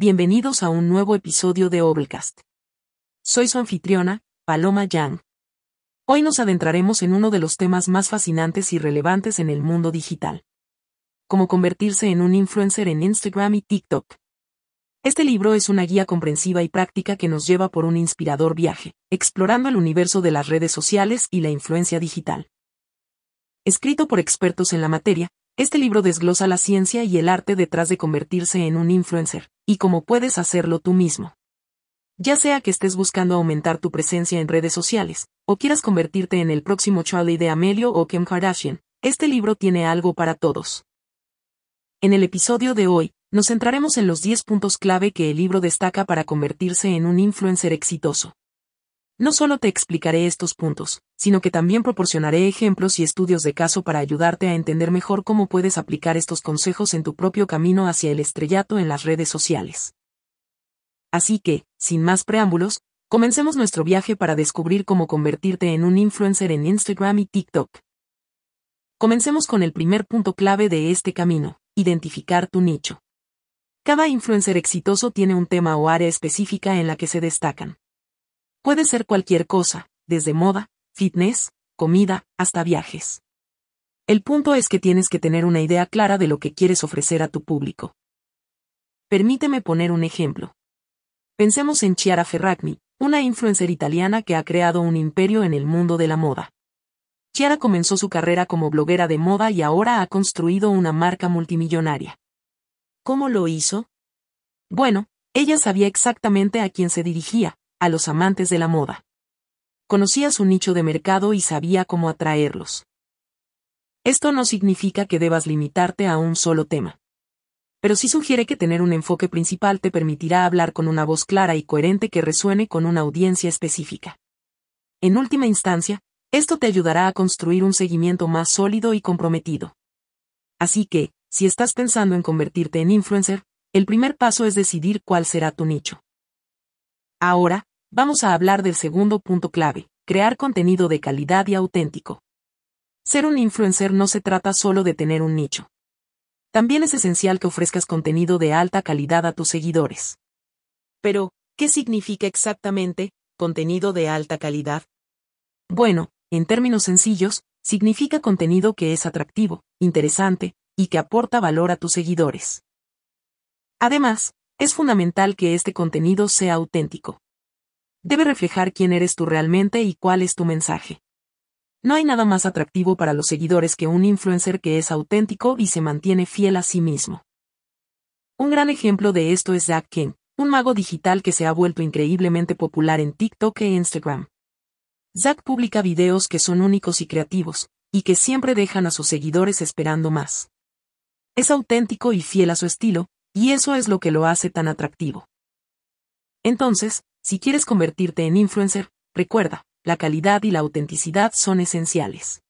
bienvenidos a un nuevo episodio de Obelcast. Soy su anfitriona, Paloma Yang. Hoy nos adentraremos en uno de los temas más fascinantes y relevantes en el mundo digital. Cómo convertirse en un influencer en Instagram y TikTok. Este libro es una guía comprensiva y práctica que nos lleva por un inspirador viaje, explorando el universo de las redes sociales y la influencia digital. Escrito por expertos en la materia, este libro desglosa la ciencia y el arte detrás de convertirse en un influencer, y cómo puedes hacerlo tú mismo. Ya sea que estés buscando aumentar tu presencia en redes sociales, o quieras convertirte en el próximo Charlie de Amelio o Kim Kardashian, este libro tiene algo para todos. En el episodio de hoy, nos centraremos en los 10 puntos clave que el libro destaca para convertirse en un influencer exitoso. No solo te explicaré estos puntos, sino que también proporcionaré ejemplos y estudios de caso para ayudarte a entender mejor cómo puedes aplicar estos consejos en tu propio camino hacia el estrellato en las redes sociales. Así que, sin más preámbulos, comencemos nuestro viaje para descubrir cómo convertirte en un influencer en Instagram y TikTok. Comencemos con el primer punto clave de este camino, identificar tu nicho. Cada influencer exitoso tiene un tema o área específica en la que se destacan. Puede ser cualquier cosa, desde moda, fitness, comida, hasta viajes. El punto es que tienes que tener una idea clara de lo que quieres ofrecer a tu público. Permíteme poner un ejemplo. Pensemos en Chiara Ferragni, una influencer italiana que ha creado un imperio en el mundo de la moda. Chiara comenzó su carrera como bloguera de moda y ahora ha construido una marca multimillonaria. ¿Cómo lo hizo? Bueno, ella sabía exactamente a quién se dirigía, a los amantes de la moda. Conocía su nicho de mercado y sabía cómo atraerlos. Esto no significa que debas limitarte a un solo tema. Pero sí sugiere que tener un enfoque principal te permitirá hablar con una voz clara y coherente que resuene con una audiencia específica. En última instancia, esto te ayudará a construir un seguimiento más sólido y comprometido. Así que, si estás pensando en convertirte en influencer, el primer paso es decidir cuál será tu nicho. Ahora, vamos a hablar del segundo punto clave, crear contenido de calidad y auténtico. Ser un influencer no se trata solo de tener un nicho. También es esencial que ofrezcas contenido de alta calidad a tus seguidores. Pero, ¿qué significa exactamente contenido de alta calidad? Bueno, en términos sencillos, significa contenido que es atractivo, interesante, y que aporta valor a tus seguidores. Además, es fundamental que este contenido sea auténtico debe reflejar quién eres tú realmente y cuál es tu mensaje. No hay nada más atractivo para los seguidores que un influencer que es auténtico y se mantiene fiel a sí mismo. Un gran ejemplo de esto es Zack King, un mago digital que se ha vuelto increíblemente popular en TikTok e Instagram. Zack publica videos que son únicos y creativos, y que siempre dejan a sus seguidores esperando más. Es auténtico y fiel a su estilo, y eso es lo que lo hace tan atractivo. Entonces, si quieres convertirte en influencer, recuerda, la calidad y la autenticidad son esenciales.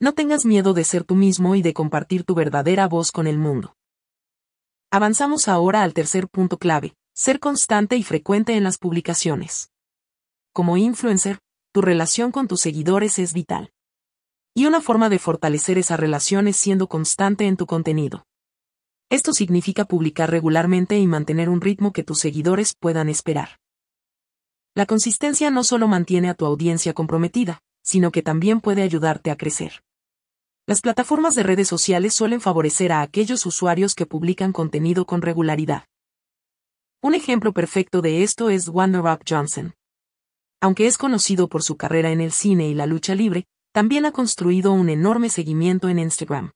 No tengas miedo de ser tú mismo y de compartir tu verdadera voz con el mundo. Avanzamos ahora al tercer punto clave, ser constante y frecuente en las publicaciones. Como influencer, tu relación con tus seguidores es vital. Y una forma de fortalecer esa relación es siendo constante en tu contenido. Esto significa publicar regularmente y mantener un ritmo que tus seguidores puedan esperar. La consistencia no solo mantiene a tu audiencia comprometida, sino que también puede ayudarte a crecer. Las plataformas de redes sociales suelen favorecer a aquellos usuarios que publican contenido con regularidad. Un ejemplo perfecto de esto es Wonder Rock Johnson. Aunque es conocido por su carrera en el cine y la lucha libre, también ha construido un enorme seguimiento en Instagram.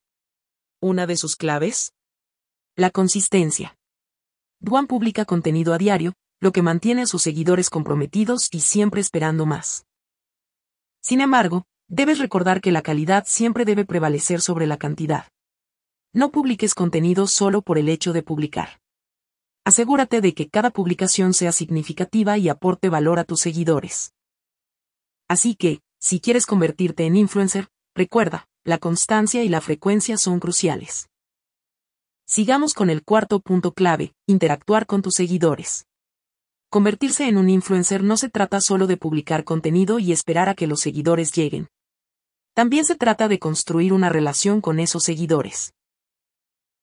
¿Una de sus claves? La consistencia. Dwan publica contenido a diario, lo que mantiene a sus seguidores comprometidos y siempre esperando más. Sin embargo, debes recordar que la calidad siempre debe prevalecer sobre la cantidad. No publiques contenido solo por el hecho de publicar. Asegúrate de que cada publicación sea significativa y aporte valor a tus seguidores. Así que, si quieres convertirte en influencer, recuerda, la constancia y la frecuencia son cruciales. Sigamos con el cuarto punto clave, interactuar con tus seguidores. Convertirse en un influencer no se trata solo de publicar contenido y esperar a que los seguidores lleguen. También se trata de construir una relación con esos seguidores.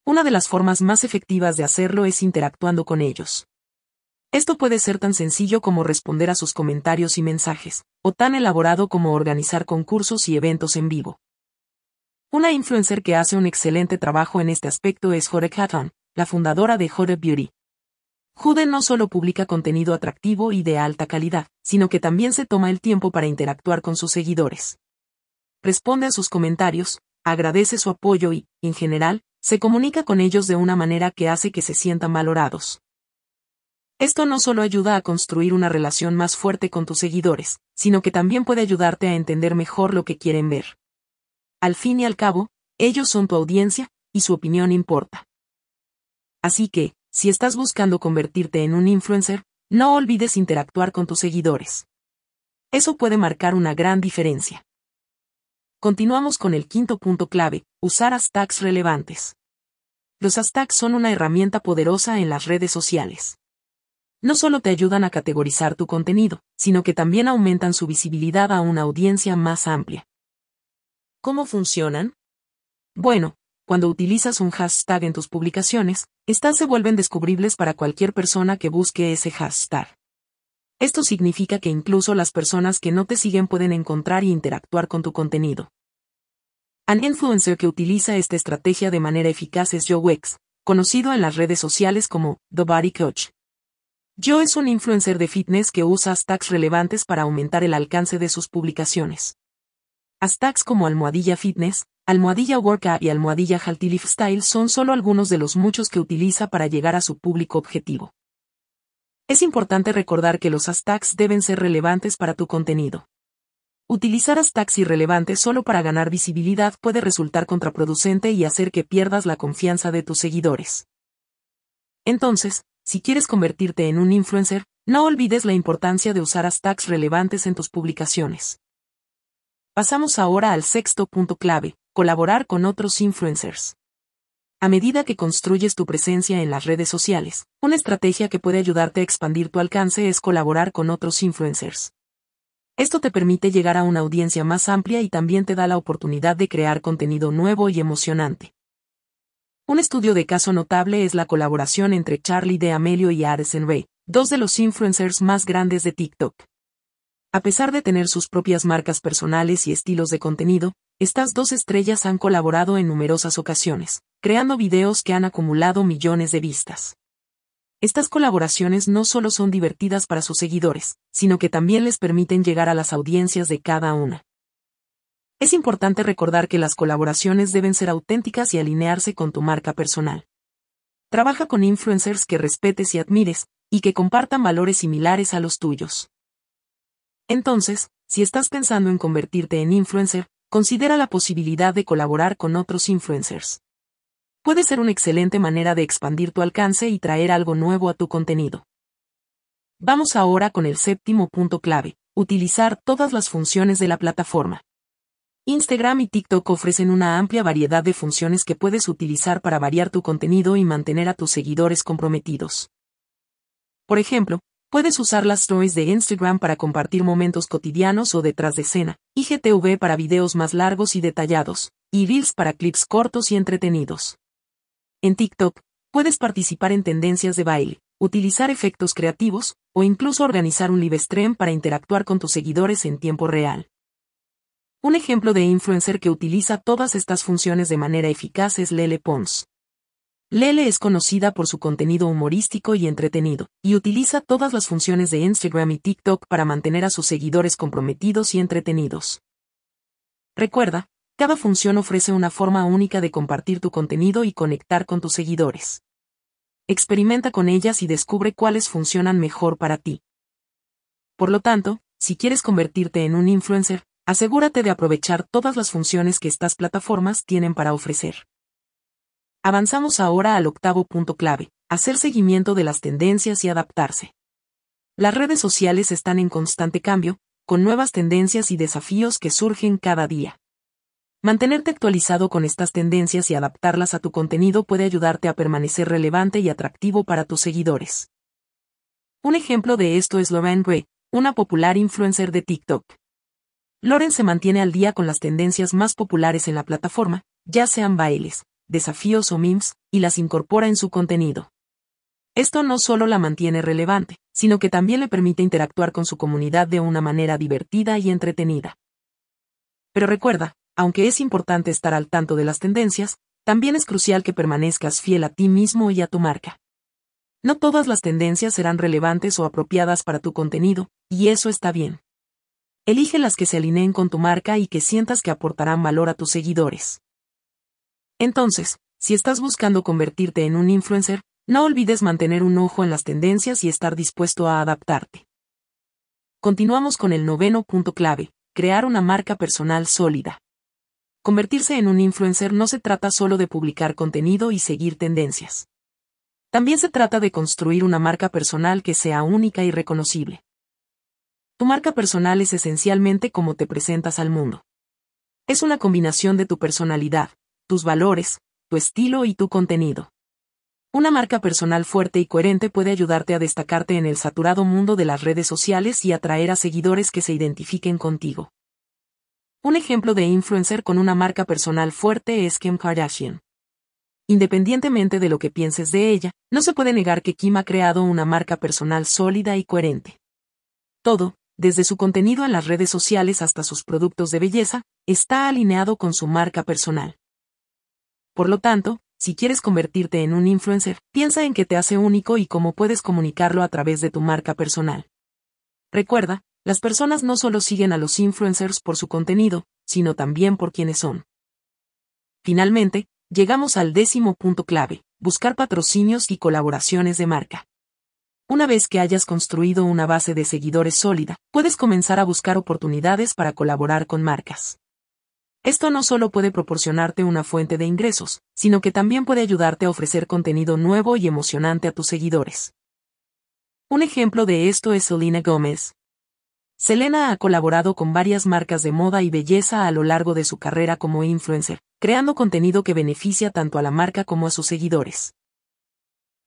Una de las formas más efectivas de hacerlo es interactuando con ellos. Esto puede ser tan sencillo como responder a sus comentarios y mensajes, o tan elaborado como organizar concursos y eventos en vivo. Una influencer que hace un excelente trabajo en este aspecto es Jore Hatton, la fundadora de Jore Beauty. Jude no solo publica contenido atractivo y de alta calidad, sino que también se toma el tiempo para interactuar con sus seguidores. Responde a sus comentarios, agradece su apoyo y, en general, se comunica con ellos de una manera que hace que se sientan valorados. Esto no solo ayuda a construir una relación más fuerte con tus seguidores, sino que también puede ayudarte a entender mejor lo que quieren ver. Al fin y al cabo, ellos son tu audiencia, y su opinión importa. Así que, si estás buscando convertirte en un influencer, no olvides interactuar con tus seguidores. Eso puede marcar una gran diferencia. Continuamos con el quinto punto clave, usar hashtags relevantes. Los hashtags son una herramienta poderosa en las redes sociales. No solo te ayudan a categorizar tu contenido, sino que también aumentan su visibilidad a una audiencia más amplia. ¿Cómo funcionan? Bueno, cuando utilizas un hashtag en tus publicaciones, estas se vuelven descubribles para cualquier persona que busque ese hashtag. Esto significa que incluso las personas que no te siguen pueden encontrar y interactuar con tu contenido. Un influencer que utiliza esta estrategia de manera eficaz es Joe Wex, conocido en las redes sociales como The Body Coach. Joe es un influencer de fitness que usa hashtags relevantes para aumentar el alcance de sus publicaciones. Hashtags como almohadilla fitness, almohadilla workout y almohadilla healthy lifestyle son solo algunos de los muchos que utiliza para llegar a su público objetivo. Es importante recordar que los hashtags deben ser relevantes para tu contenido. Utilizar hashtags irrelevantes solo para ganar visibilidad puede resultar contraproducente y hacer que pierdas la confianza de tus seguidores. Entonces, si quieres convertirte en un influencer, no olvides la importancia de usar hashtags relevantes en tus publicaciones. Pasamos ahora al sexto punto clave, colaborar con otros influencers. A medida que construyes tu presencia en las redes sociales, una estrategia que puede ayudarte a expandir tu alcance es colaborar con otros influencers. Esto te permite llegar a una audiencia más amplia y también te da la oportunidad de crear contenido nuevo y emocionante. Un estudio de caso notable es la colaboración entre Charlie de Amelio y Addison Ray, dos de los influencers más grandes de TikTok. A pesar de tener sus propias marcas personales y estilos de contenido, estas dos estrellas han colaborado en numerosas ocasiones, creando videos que han acumulado millones de vistas. Estas colaboraciones no solo son divertidas para sus seguidores, sino que también les permiten llegar a las audiencias de cada una. Es importante recordar que las colaboraciones deben ser auténticas y alinearse con tu marca personal. Trabaja con influencers que respetes y admires, y que compartan valores similares a los tuyos. Entonces, si estás pensando en convertirte en influencer, considera la posibilidad de colaborar con otros influencers. Puede ser una excelente manera de expandir tu alcance y traer algo nuevo a tu contenido. Vamos ahora con el séptimo punto clave, utilizar todas las funciones de la plataforma. Instagram y TikTok ofrecen una amplia variedad de funciones que puedes utilizar para variar tu contenido y mantener a tus seguidores comprometidos. Por ejemplo, Puedes usar las stories de Instagram para compartir momentos cotidianos o detrás de escena, IGTV para videos más largos y detallados, y Reels para clips cortos y entretenidos. En TikTok, puedes participar en tendencias de baile, utilizar efectos creativos, o incluso organizar un live stream para interactuar con tus seguidores en tiempo real. Un ejemplo de influencer que utiliza todas estas funciones de manera eficaz es Lele Pons. Lele es conocida por su contenido humorístico y entretenido, y utiliza todas las funciones de Instagram y TikTok para mantener a sus seguidores comprometidos y entretenidos. Recuerda, cada función ofrece una forma única de compartir tu contenido y conectar con tus seguidores. Experimenta con ellas y descubre cuáles funcionan mejor para ti. Por lo tanto, si quieres convertirte en un influencer, asegúrate de aprovechar todas las funciones que estas plataformas tienen para ofrecer. Avanzamos ahora al octavo punto clave, hacer seguimiento de las tendencias y adaptarse. Las redes sociales están en constante cambio, con nuevas tendencias y desafíos que surgen cada día. Mantenerte actualizado con estas tendencias y adaptarlas a tu contenido puede ayudarte a permanecer relevante y atractivo para tus seguidores. Un ejemplo de esto es Lauren Gray, una popular influencer de TikTok. Lauren se mantiene al día con las tendencias más populares en la plataforma, ya sean bailes, desafíos o memes, y las incorpora en su contenido. Esto no solo la mantiene relevante, sino que también le permite interactuar con su comunidad de una manera divertida y entretenida. Pero recuerda, aunque es importante estar al tanto de las tendencias, también es crucial que permanezcas fiel a ti mismo y a tu marca. No todas las tendencias serán relevantes o apropiadas para tu contenido, y eso está bien. Elige las que se alineen con tu marca y que sientas que aportarán valor a tus seguidores. Entonces, si estás buscando convertirte en un influencer, no olvides mantener un ojo en las tendencias y estar dispuesto a adaptarte. Continuamos con el noveno punto clave, crear una marca personal sólida. Convertirse en un influencer no se trata solo de publicar contenido y seguir tendencias. También se trata de construir una marca personal que sea única y reconocible. Tu marca personal es esencialmente cómo te presentas al mundo. Es una combinación de tu personalidad, tus valores, tu estilo y tu contenido. Una marca personal fuerte y coherente puede ayudarte a destacarte en el saturado mundo de las redes sociales y atraer a seguidores que se identifiquen contigo. Un ejemplo de influencer con una marca personal fuerte es Kim Kardashian. Independientemente de lo que pienses de ella, no se puede negar que Kim ha creado una marca personal sólida y coherente. Todo, desde su contenido en las redes sociales hasta sus productos de belleza, está alineado con su marca personal. Por lo tanto, si quieres convertirte en un influencer, piensa en qué te hace único y cómo puedes comunicarlo a través de tu marca personal. Recuerda, las personas no solo siguen a los influencers por su contenido, sino también por quienes son. Finalmente, llegamos al décimo punto clave, buscar patrocinios y colaboraciones de marca. Una vez que hayas construido una base de seguidores sólida, puedes comenzar a buscar oportunidades para colaborar con marcas. Esto no solo puede proporcionarte una fuente de ingresos, sino que también puede ayudarte a ofrecer contenido nuevo y emocionante a tus seguidores. Un ejemplo de esto es Selena Gómez. Selena ha colaborado con varias marcas de moda y belleza a lo largo de su carrera como influencer, creando contenido que beneficia tanto a la marca como a sus seguidores.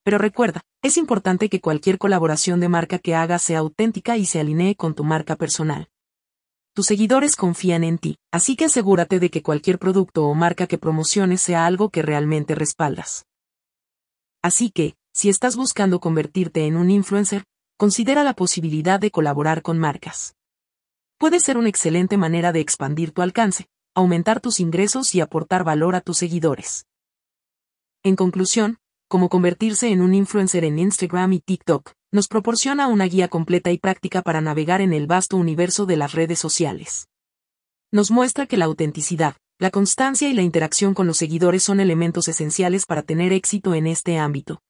Pero recuerda, es importante que cualquier colaboración de marca que hagas sea auténtica y se alinee con tu marca personal. Tus seguidores confían en ti, así que asegúrate de que cualquier producto o marca que promociones sea algo que realmente respaldas. Así que, si estás buscando convertirte en un influencer, considera la posibilidad de colaborar con marcas. Puede ser una excelente manera de expandir tu alcance, aumentar tus ingresos y aportar valor a tus seguidores. En conclusión, cómo convertirse en un influencer en Instagram y TikTok, nos proporciona una guía completa y práctica para navegar en el vasto universo de las redes sociales. Nos muestra que la autenticidad, la constancia y la interacción con los seguidores son elementos esenciales para tener éxito en este ámbito.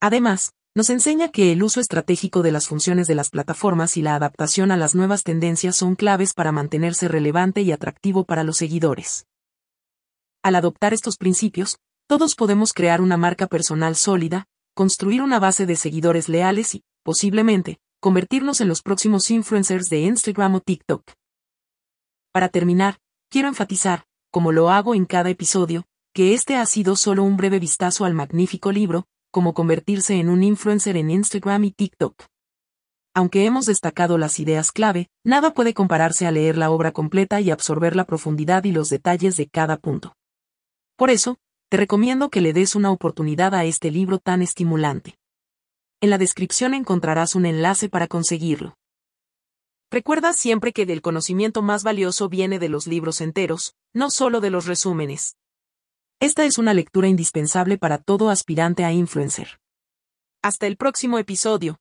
Además, nos enseña que el uso estratégico de las funciones de las plataformas y la adaptación a las nuevas tendencias son claves para mantenerse relevante y atractivo para los seguidores. Al adoptar estos principios, todos podemos crear una marca personal sólida, construir una base de seguidores leales y, posiblemente, convertirnos en los próximos influencers de Instagram o TikTok. Para terminar, quiero enfatizar, como lo hago en cada episodio, que este ha sido solo un breve vistazo al magnífico libro, Cómo convertirse en un influencer en Instagram y TikTok. Aunque hemos destacado las ideas clave, nada puede compararse a leer la obra completa y absorber la profundidad y los detalles de cada punto. Por eso, te recomiendo que le des una oportunidad a este libro tan estimulante. En la descripción encontrarás un enlace para conseguirlo. Recuerda siempre que del conocimiento más valioso viene de los libros enteros, no solo de los resúmenes. Esta es una lectura indispensable para todo aspirante a influencer. Hasta el próximo episodio.